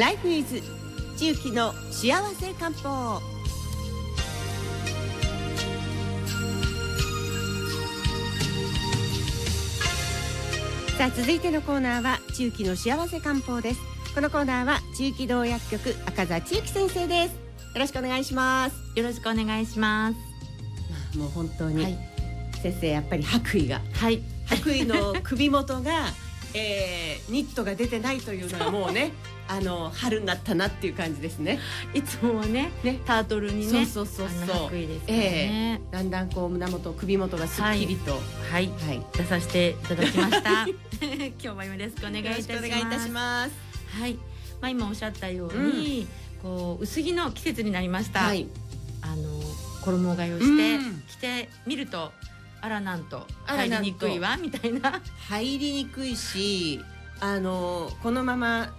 ライフイズ。地域の幸せ漢方。さあ続いてのコーナーは中期の幸せ漢方です。このコーナーは中期道薬局赤座千幸先生です。よろしくお願いします。よろしくお願いします。もう本当に、はい。先生やっぱり白衣が。はい。白衣の首元が、えー、ニットが出てないというのはもうねあの春になったなっていう感じですね。いつもはねね。タートルにねそうそうそうそう。あの白衣ですからね、だんだんこう胸元首元がすっきりと。はい。はい、出させていただきました。今日もよろしくお願いいたします。お願いいたします。はい。まあ今おっしゃったように、こう薄着の季節になりました、はい。あの衣替えをして、うん。着てみるとあらなんと入りにくいわみたいな。入りにくいしあのこのまま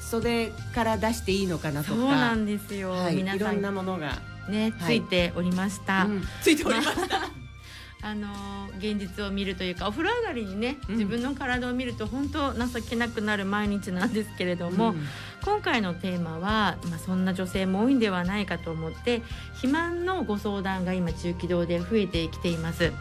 袖から出していいのかなとか。そうなんですよ、はい、皆さん。いろんなものが、ねつはい。いておりました、うん。ついておりました、あのー現実を見るというかお風呂上がりにね、うん。自分の体を見ると本当情けなくなる毎日なんですけれども、うん今回のテーマは、まあ、そんな女性も多いんではないかと思って肥満のご相談が今中気道で増えてきています。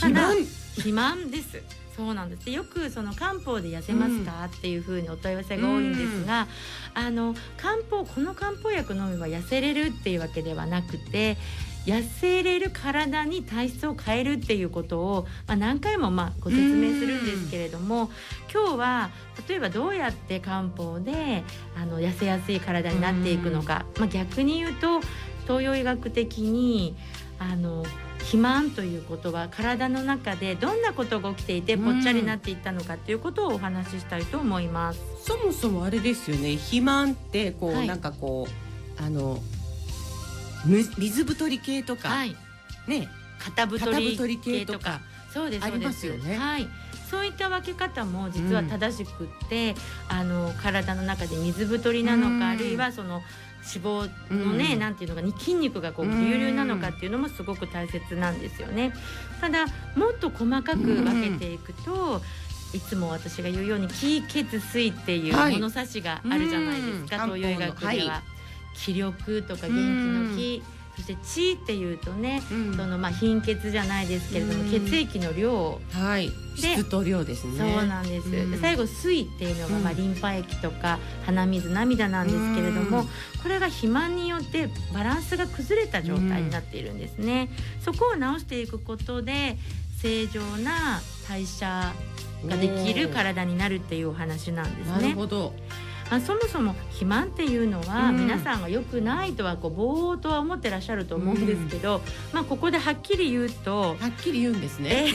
肥満？肥満です。そうなんです。でよくその漢方で痩せますか、っていうふうにお問い合わせが多いんですが、あの漢方この漢方薬飲めば痩せれるっていうわけではなくて痩せれる体に体質を変えるっていうことを、まあ、何回もまあご説明するんですけれども今日は例えばどうやって漢方であの痩せやすい体になっていくのか、まあ、逆に言うと東洋医学的にあの肥満ということは体の中でどんなことが起きていてぽっちゃりになっていったのかっていうことをお話ししたいと思います。そもそもあれですよね。肥満ってこう、はい。なんかこうあのむ水太り系とか、はい、ね肩太肩り系系とかそうですありますよね。はい。そういった分け方も実は正しくって、あの体の中で水太りなのか、うん。あるいはその脂肪のね、うん。なんていうのかに筋肉がこううん。隆々なのかっていうのもすごく大切なんですよね。ただもっと細かく分けていくと、いつも私が言うように気血水っていうはい。物差しがあるじゃないですか、うん。東洋医学では。気力とか元気の気、そして血っていうとね、うん。そのまあ貧血じゃないですけれども、うん。血液の量はい。質と量ですね。そうなんです、うん。で最後水っていうのが、うん。まあ、リンパ液とか鼻水涙なんですけれども、うん。これが肥満によってバランスが崩れた状態になっているんですね、そこを直していくことで正常な代謝ができる体になるっていうお話なんですなるね。ほど。まあ、そもそも肥満っていうのは、うん。皆さんが良くないとはこうぼーっとは思ってらっしゃると思うんですけど、まあ、ここではっきり言うとはっきり言うんですね。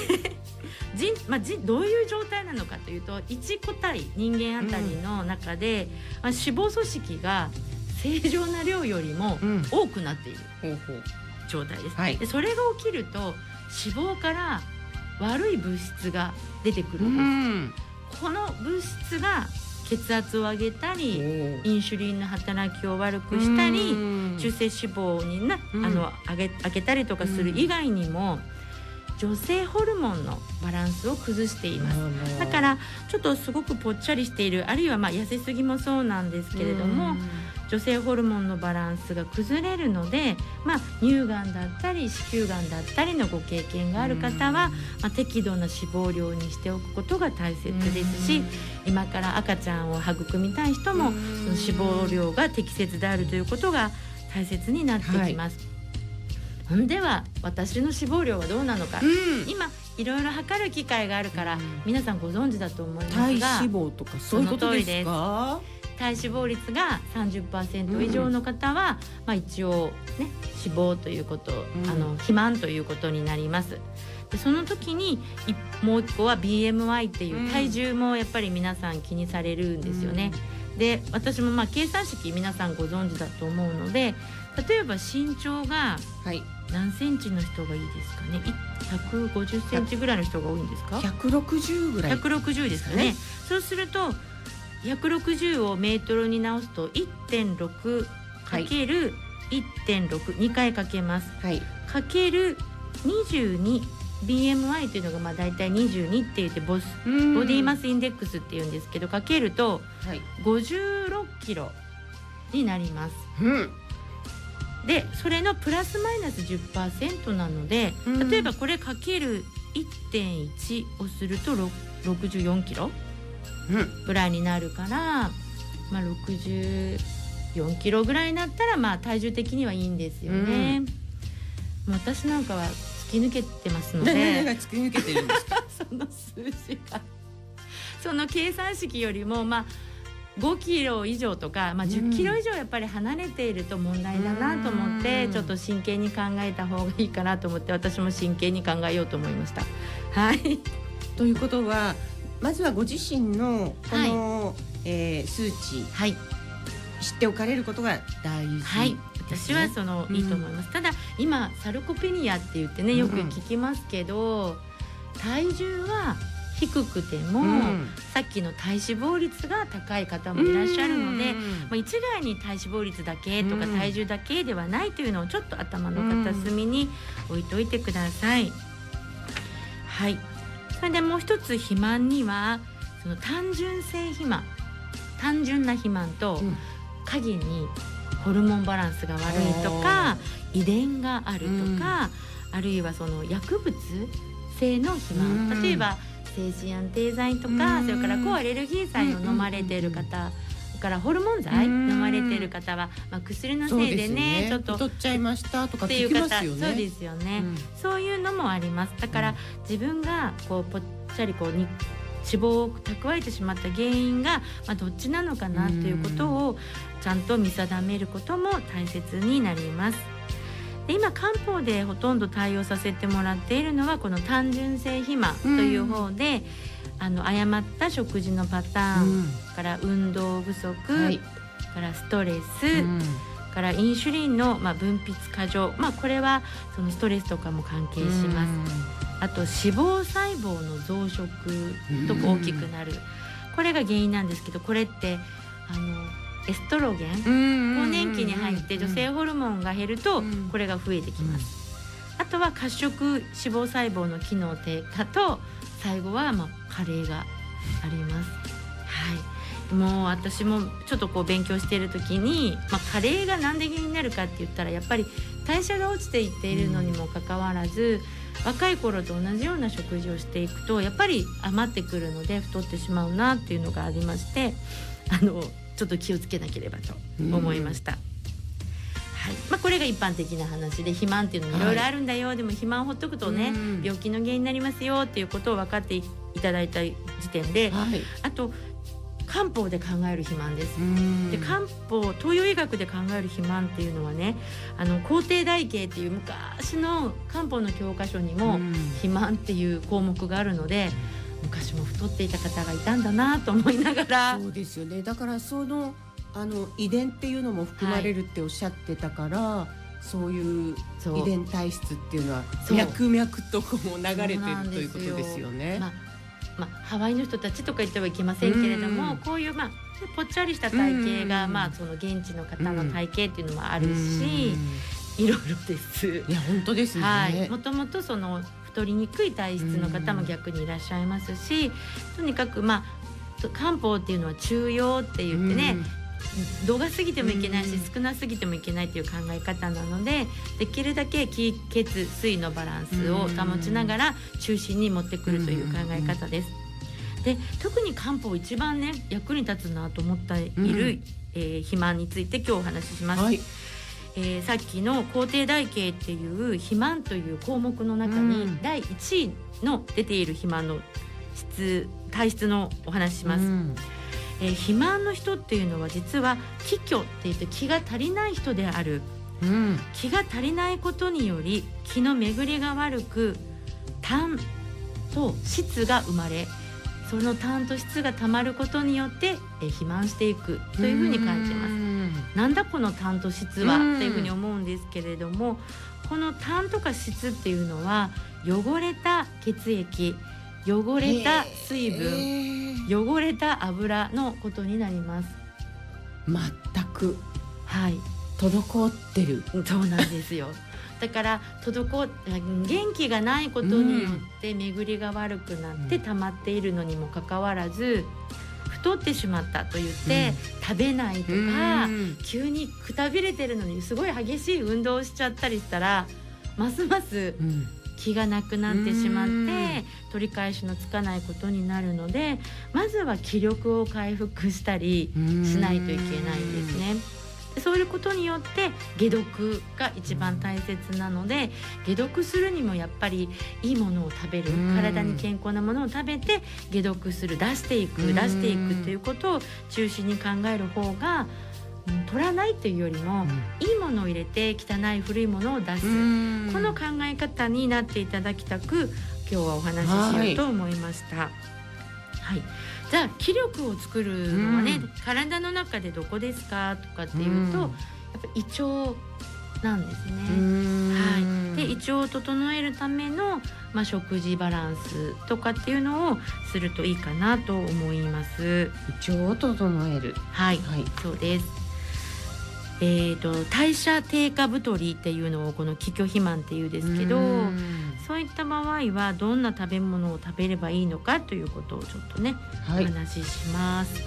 人、まあ、人どういう状態なのかというと1個体人間あたりの中で、まあ、脂肪組織が正常な量よりもうん。多くなっている状態です。はい。でそれが起きると脂肪から悪い物質が出てくるうんです。ん。この物質が血圧を上げたりインシュリンの働きを悪くしたりうん。中性脂肪にな、うん。あの上げ上げたりとかする以外にも、女性ホルモンのバランスを崩しています。だからちょっとすごくぽっちゃりしているあるいはまあ痩せすぎもそうなんですけれども、女性ホルモンのバランスが崩れるので、まあ、乳がんだったり子宮がんだったりのご経験がある方は、まあ、適度な脂肪量にしておくことが大切ですし、今から赤ちゃんを育みたい人も、その脂肪量が適切であるということが大切になってきます。ほんでは私の脂肪量はどうなのか、うん。今いろいろ測る機会があるから、うん。皆さんご存知だと思います体が脂肪とかそういうことですか？体脂肪率が30%以上の方は、まあ、一応ね脂肪ということ、うん。あの肥満ということになります。でその時にいもう一個は BMI っていう体重もやっぱり皆さん気にされるんですよね。で私もまあ計算式皆さんご存知だと思うので例えば身長がはい。何センチの人がいいですかね？い150センチぐらいの人が多いんですか？160ぐらい160ですよね。ね。そうすると160をメートルに直すと1.6かける1.62回かけます。はい。かける22 BMI というのがまあ大体22って言ってボスうん。ボディマスインデックスっていうんですけどかけるとはい。56キロになります。うん。でそれのプラスマイナス10%なのでうん。例えばこれかける1.1をするとろ64キロうん。ぐらいになるから、まあ、64キロぐらいになったらまあ体重的にはいいんですよね。私なんかは突き抜けてますの何で。が突き抜けてるんですかその数字がその計算式よりもまあ5キロ以上とか、まあ、10キロ以上やっぱり離れていると問題だなと思って、うん。ちょっと真剣に考えた方がいいかなと思って私も真剣に考えようと思いました。はい、ということはまずはご自身のこの、えー数値はい。知っておかれることが大事。はい、私はその、うんいいと思います。ただ今サルコペニアって言ってねよく聞きますけど、体重は低くても、うん。さっきの体脂肪率が高い方もいらっしゃるので、うん。まあ、一概に体脂肪率だけとかうん。体重だけではないというのをちょっと頭の片隅に置いといてください。はい。それでもう一つ肥満にはその単純性肥満単純な肥満と、うん。影にホルモンバランスが悪いとか遺伝があるとか、あるいはその薬物性の肥満、うん。例えば精神安定剤とか、うん。それから抗アレルギー剤を飲まれている方、それからホルモン剤うん。飲まれている方は、まあ、薬のせいでねすちょっと太っちゃいましたとかってい聞きまう方すよね。そうですよね、うん。そういうのもあります。だから、自分がこうぽっちゃりこうに脂肪を蓄えてしまった原因が、まあ、どっちなのかなということをちゃんと見定めることも大切になります。で今漢方でほとんど対応させてもらっているのはこの単純性肥満という方で、あの誤った食事のパターン、から運動不足、はい。からストレス、うん。からインシュリンの、まあ、分泌過剰、まあ、これはそのストレスとかも関係します。あと脂肪細胞の増殖と大きくなる、これが原因なんですけどこれってあのエストロゲンうん更年期に入って女性ホルモンが減るとうんこれが増えてきます。あとは褐色脂肪細胞の機能低下と最後はまあ加齢があります。はい。もう私もちょっとこう勉強している時に、まあ、加齢が何で原因になるかって言ったらやっぱり代謝が落ちていっているのにもかかわらず、若い頃と同じような食事をしていくとやっぱり余ってくるので太ってしまうなっていうのがありましてあのちょっと気をつけなければと思いました。はい。まあ、これが一般的な話で肥満っていうのもいろいろあるんだよ、でも肥満をほっとくとね、うん。病気の原因になりますよっていうことを分かっていただいた時点ではい。あと漢方で考える肥満です。うん。で漢方東洋医学で考える肥満っていうのはねあの皇帝台形っていう昔の漢方の教科書にもうん。肥満っていう項目があるので昔も太っていた方がいたんだなと思いながら。そうですよね。だからそのあの遺伝っていうのも含まれるっておっしゃってたから、そういう遺伝体質っていうのは脈々とこう流れてるということですよね。まあまあ、ハワイの人たちとか言ってはいけませんけれども、うん。こういう、まあ、ぽっちゃりした体型が、うん。まあ、その現地の方の体型っていうのもあるし、いろいろです。いや本当ですね。はい、もともとその太りにくい体質の方も逆にいらっしゃいますし、とにかくまあ漢方っていうのは中庸って言ってね、度が過ぎてもいけないし、うん。少なすぎてもいけないっていう考え方なのでできるだけ気血水のバランスを保ちながら中心に持ってくるという考え方です。で特に漢方一番ね役に立つなと思っている、うん。えー肥満について今日お話しします。はい。えーさっきの皇帝台形っていう肥満という項目の中にうん。第1位の出ている肥満の質体質のお話しします、うんえー肥満の人っていうのは実は気虚って言って気が足りない人である。うん。気が足りないことにより気の巡りが悪く痰と質が生まれその痰と質がたまることによって、えー肥満していくというふうに感じます。うん。なんだこの痰と質は、うん。っていうふうに思うんですけれどもこの痰とか質っていうのは汚れた血液汚れた水へ分ー汚れた油のことになります。全く。はい、滞ってる。そうなんですよ。だから滞元気がないことによって巡りが悪くなって溜まっているのにもかかわらず太ってしまったと言って、食べないとか、うん。急にくたびれてるのにすごい激しい運動をしちゃったりしたらますますうん気がなくなってしまっうん。て取り返しのつかないことになるのでまずは気力を回復したりしないといけないんですね。でそういうことによって解毒が一番大切なので解毒するにもやっぱりいいものを食べる。うん。体に健康なものを食べて解毒する出していくうん出していくということを中心に考える方が、うん取らないというよりもいいものを入れて汚い古いものを出す、うん。この考え方になっていただきたく今日はお話ししようと思いました。はい、じゃあ気力を作るのはね、うん。体の中でどこですかとかっていうと、やっぱ胃腸なんですね。はい、で胃腸を整えるための、まあ、食事バランスとかっていうのをするといいかなと思います。胃腸を整える。はい、はい。そうです。えー、と代謝低下太りっていうのをこの気虚肥満っていうんですけど、うんそういった場合はどんな食べ物を食べればいいのかということをちょっとね、はいお話しします。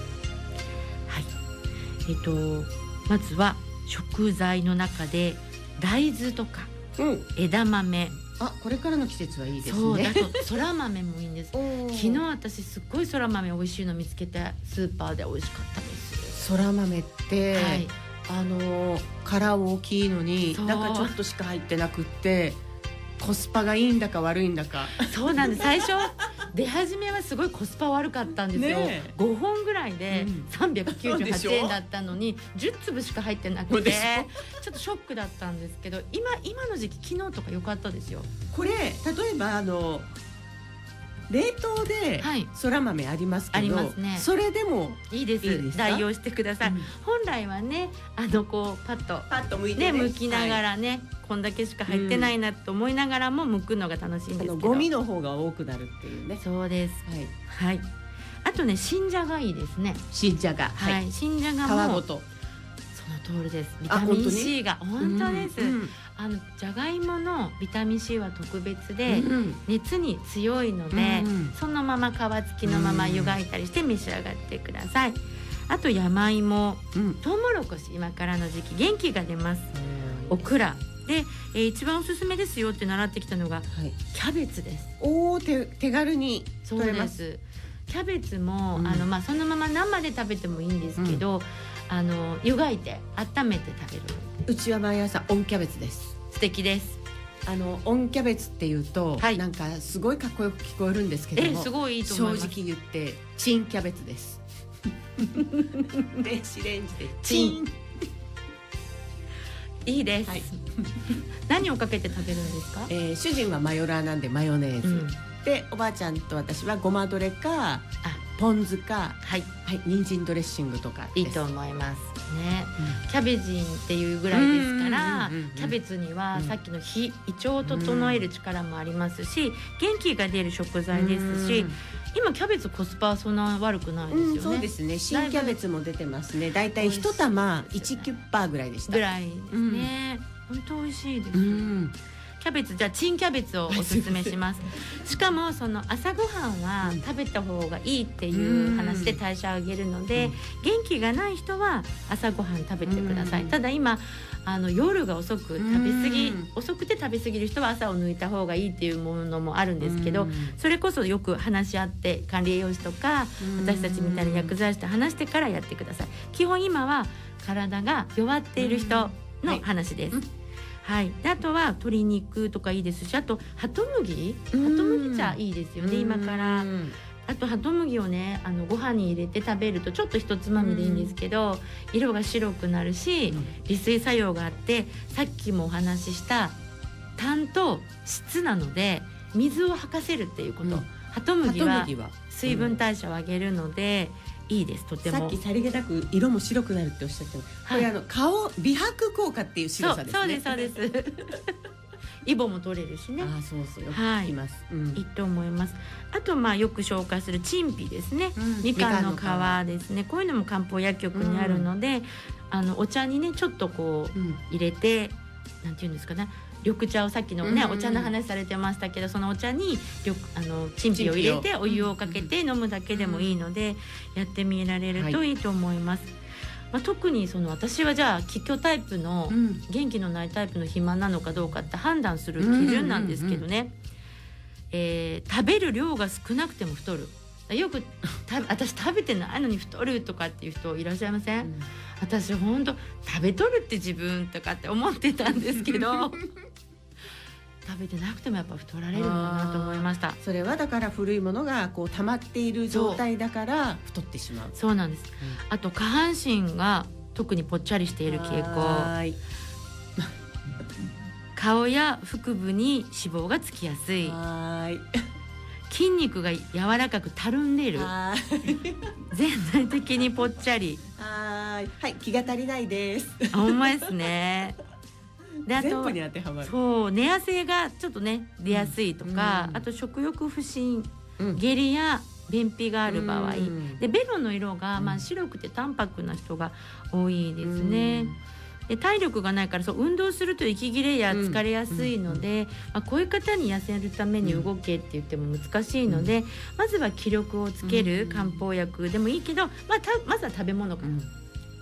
はい。えっ、とまずは食材の中で大豆とかうん枝豆、あこれからの季節はいいですねそうだとそら豆もいいんです。昨日私すっごいそら豆美味しいの見つけてスーパーで美味しかったです。そら豆って、はい。あの殻大きいのに中ちょっとしか入ってなくってコスパがいいんだか悪いんだかそうなんです。最初出始めはすごいコスパ悪かったんですよ。ねえ5本ぐらいでうん三百九十そうでしょ？八円だったのに10粒しか入ってなくてちょっとショックだったんですけど今今の時期昨日とか良かったですよ。これ例えばあの冷凍ではいそら豆ありますけど、ありますねそれでもいいです代用してください。うん本来はねあのこうパッとパッと剥いねてね剥きながらね、こんだけしか入ってないなと思いながらも剥くのが楽しいんですけど。ゴミの方が多くなるっていうねそうです。はいはい。あとね新じゃがいいですね。新じゃがはい。はい、新じゃがも皮ごとその通りです。ビあタミン C が本当です。うんあのじゃがいものビタミン C は特別で、うん熱に強いので、うんそのまま皮付きのまま湯がいたりして召し上がってください。あと山芋、うん。トウモロコシ今からの時期元気が出ます。オクラ。で、えー一番おすすめですよって習ってきたのがはい、キャベツです。おお手手軽にそう取れます。です。キャベツも、うん。あのまあそのまま生で食べてもいいんですけど、あの湯がいて温めて食べる。うちは毎朝温キャベツです。素敵です。あの温キャベツっていうと、はい。なんかすごいかっこよく聞こえるんですけどもえすごいいいと正思います。直言ってチンキャベツです。電子レンジで。チン。いいです。はい。何をかけて食べるんですか？えー主人はマヨラーなんでマヨネーズ、うん、でおばあちゃんと私はごまドレかあポン酢かはい。はい人参ドレッシングとかいいと思いますね。キャベジンっていうぐらいですからうんうんうんうんキャベツにはうん。さっきの火胃腸を整える力もありますし元気が出る食材ですし今キャベツコスパはそんな悪くないですよね。うん、そうですね。新キャベツも出てますね。だいたい一玉美味しいですよね。1キュッパーぐらいでした。ぐらいですね。本当美味しいです。うんキャベツじゃあチンキャベツをおすすめします。しかもその朝ごはんはうん。食べた方がいいっていう話で代謝を上げるので、うん。元気がない人は朝ごはん食べてください。うん。ただ今あの夜が遅く食べ過ぎ、うん。遅くて食べ過ぎる人は朝を抜いた方がいいっていうものもあるんですけど、うん。それこそよく話し合って管理栄養士とか私たちみたいな薬剤師と話してからやってください。基本今は体が弱っている人の話です、うんはい、であとは鶏肉とかいいですしあとハトムギハうん。トムギ茶いいですよね今から。うんあとハトムギをねあのご飯に入れて食べるとちょっと一つまみでいいんですけど色が白くなるし利水作用があってさっきもお話しした炭と質なので水を吐かせるっていうこと、うん。ハトムハギは。水分代謝を上げるので、いいです。とても。さっきさりげなく色も白くなるっておっしゃってたこはい。れあの顔美白効果っていう白さですね。そうですそうです。イボも取れるしね。あそうそう。よくはい。聞きます、うん。いいと思います。あとまあよく紹介するチンピですね。うん。みかんの皮ですね。こういうのも漢方薬局にあるので、あのお茶にねちょっとこううん。入れてなんていうんですかね緑茶をさっきのね、うんうんうん。お茶の話されてましたけどそのお茶に緑あのチンピを入れてお湯をかけて飲むだけでもいいので、やってみられるとい。いと思います。まあ、特にその私はじゃあ気虚タイプのうん。元気のないタイプの肥満なのかどうかって判断する基準なんですけどね、えー食べる量が少なくても太る。よくた私食べてないのに太るとかっていう人いらっしゃいません、私本当食べとるって自分とかって思ってたんですけど食べてなくてもやっぱ太られるんだなと思いました。それはだから古いものがこう溜まっている状態だから太ってしまう。そうなんです。あと下半身が特にぽっちゃりしている傾向。はーい。顔や腹部に脂肪がつきやすい。筋肉が柔らかくたるんでいる。全体的にぽっちゃり。はーい。はい。気が足りないです。あほんまですねであとそう寝汗がちょっとね出やすいとか、うん。あと食欲不振うん。下痢や便秘がある場合、うん。でベロの色が、まあ、うん白くて淡白な人が多いですね。で体力がないからそう運動すると息切れや疲れやすいので、まあ、こういう方に痩せるために動けって言っても難しいので、まずは気力をつけるうん。漢方薬でもいいけど、まあ、たまずは食べ物からうん。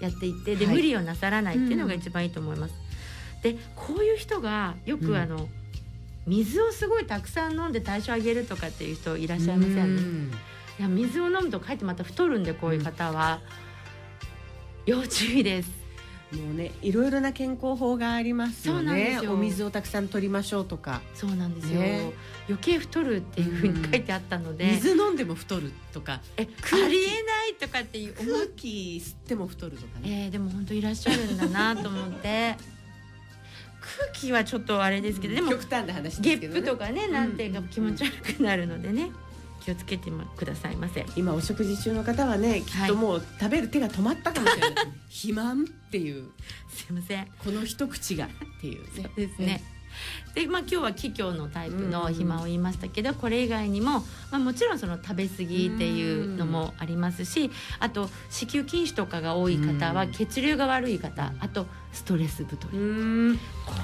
やっていってで、はい。無理をなさらないっていうのが一番いいと思います。でこういう人がようん。くあの、水をすごいたくさん飲んで代謝上げるとかっていう人いらっしゃいません？いや水を飲むとかえってまた太るんでこういう方は、要注意です。もうねいろいろな健康法がありますよそうなんでねすよ。お水をたくさん取りましょうとか。そうなんですよ、ね。余計太るっていうふうに書いてあったので、水飲んでも太るとか。えありえないとかっていう思空う、気吸っても太るとかね。えーでも本当いらっしゃるんだなと思って空気はちょっとあれですけど、でも極端な話ゲッですけど、ね、プとかねなんていうか気持ち悪くなるのでね気をつけてくださいませ。今お食事中の方はねきっともう食べる手が止まったかもしれない。肥満っていう。すいません。この一口がっていうね。ですね。でまあ、今日は気虚のタイプの肥満を言いましたけど、これ以外にも、まあ、もちろんその食べ過ぎっていうのもありますしあと子宮筋腫とかが多い方はうん。血流が悪い方あとストレス太り。うん。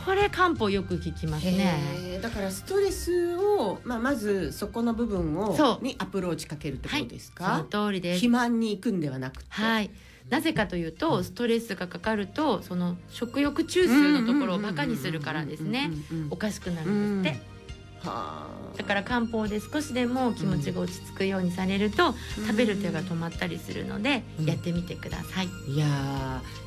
これ漢方よく聞きますね。だからストレスを、まあ、まずそこの部分をにアプローチかけるってことですか、はい、その通りです。肥。満に行くんではなくて、はいなぜかというとストレスがかかるとその食欲中枢のところをバカにするからですね。うんうんうんうん。おかしくなるんですって。はあ。だから漢方で少しでも気持ちが落ち着くようにされると、食べる手が止まったりするので、うん。やってみてください。いや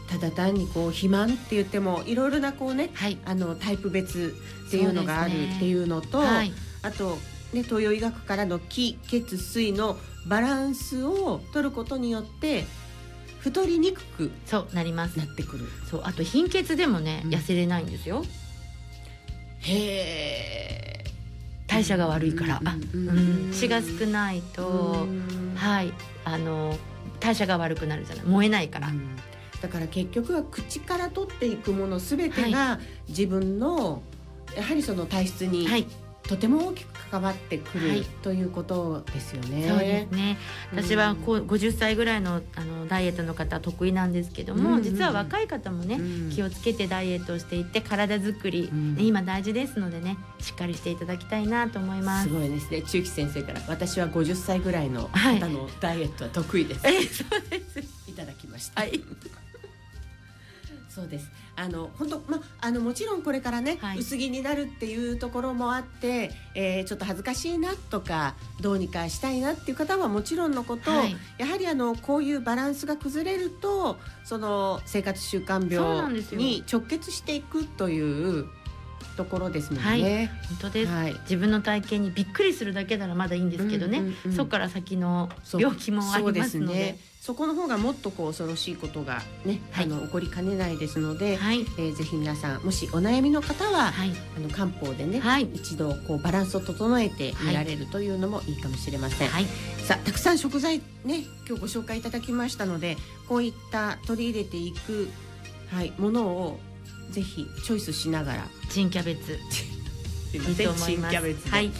ーただ単にこう肥満って言ってもいろいろなこうねはい。あのタイプ別っていうのがあるっていうのとはい。あと、ね、東洋医学からの気血水のバランスを取ることによって太りにくくそうなりますな。ってくる。そうあと貧血でもね、うん痩せれないんですよ。へー代謝が悪いから。あ、うんうん、血が少ないと、うんはいあの代謝が悪くなるじゃない燃えないから。うんだから結局は口から取っていくものすべてが自分のやはりその体質にはい。とても大きく関わってくる、はいということですよね。そうですね。私はこう50歳ぐらいのあのダイエットの方得意なんですけども、うんうん実は若い方もね、うん気をつけてダイエットをしていって体作り、うんね今大事ですのでねしっかりしていただきたいなと思いますす。ごいですね中期先生から私は50歳ぐらいのはい方のダイエットは得意です、えそうです。い、ただきました、はい。そうです。あの本当まあのもちろんこれからね、はい。薄着になるっていうところもあって、えーちょっと恥ずかしいなとかどうにかしたいなっていう方はもちろんのこと、はい。やはりあのこういうバランスが崩れるとその生活習慣病に直結していくというところですもんね。本当です。はい。自分の体型にびっくりするだけならまだいいんですけどね、うんうんうんそこから先の病気もありますので。ね。そこの方がもっとこう恐ろしいことがね、はい。あの起こりかねないですので、はい。えーぜひ皆さんもしお悩みの方は、はい。あの漢方でね、はい。一度こうバランスを整えて見られるというのもいいかもしれません、はい。さあたくさん食材ね今日ご紹介いただきましたのでこういった取り入れていく、はい、ものをぜひチョイスしながら。チンキャベツ。すいまいいせん新と思います。キャベツで。はい。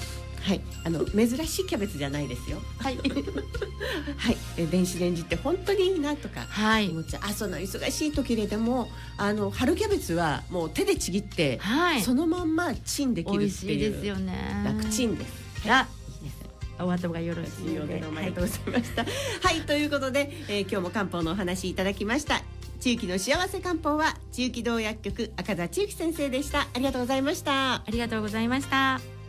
はい、あの珍しいキャベツじゃないですよ。はい。はい、え電子レンジって本当にいいなとかはい。思っちゃう。あ、その忙しい時ででもあの春キャベツはもう手でちぎって、はい。そのまんまチンできるっていう。しいですよね。楽チンです。あい。お後がよろしいようで。どうもありがとうございました。はい、ということで、えー今日も漢方のお話いただきました。地域の幸せ漢方は中期道薬局赤座千幸先生でした。ありがとうございました。ありがとうございました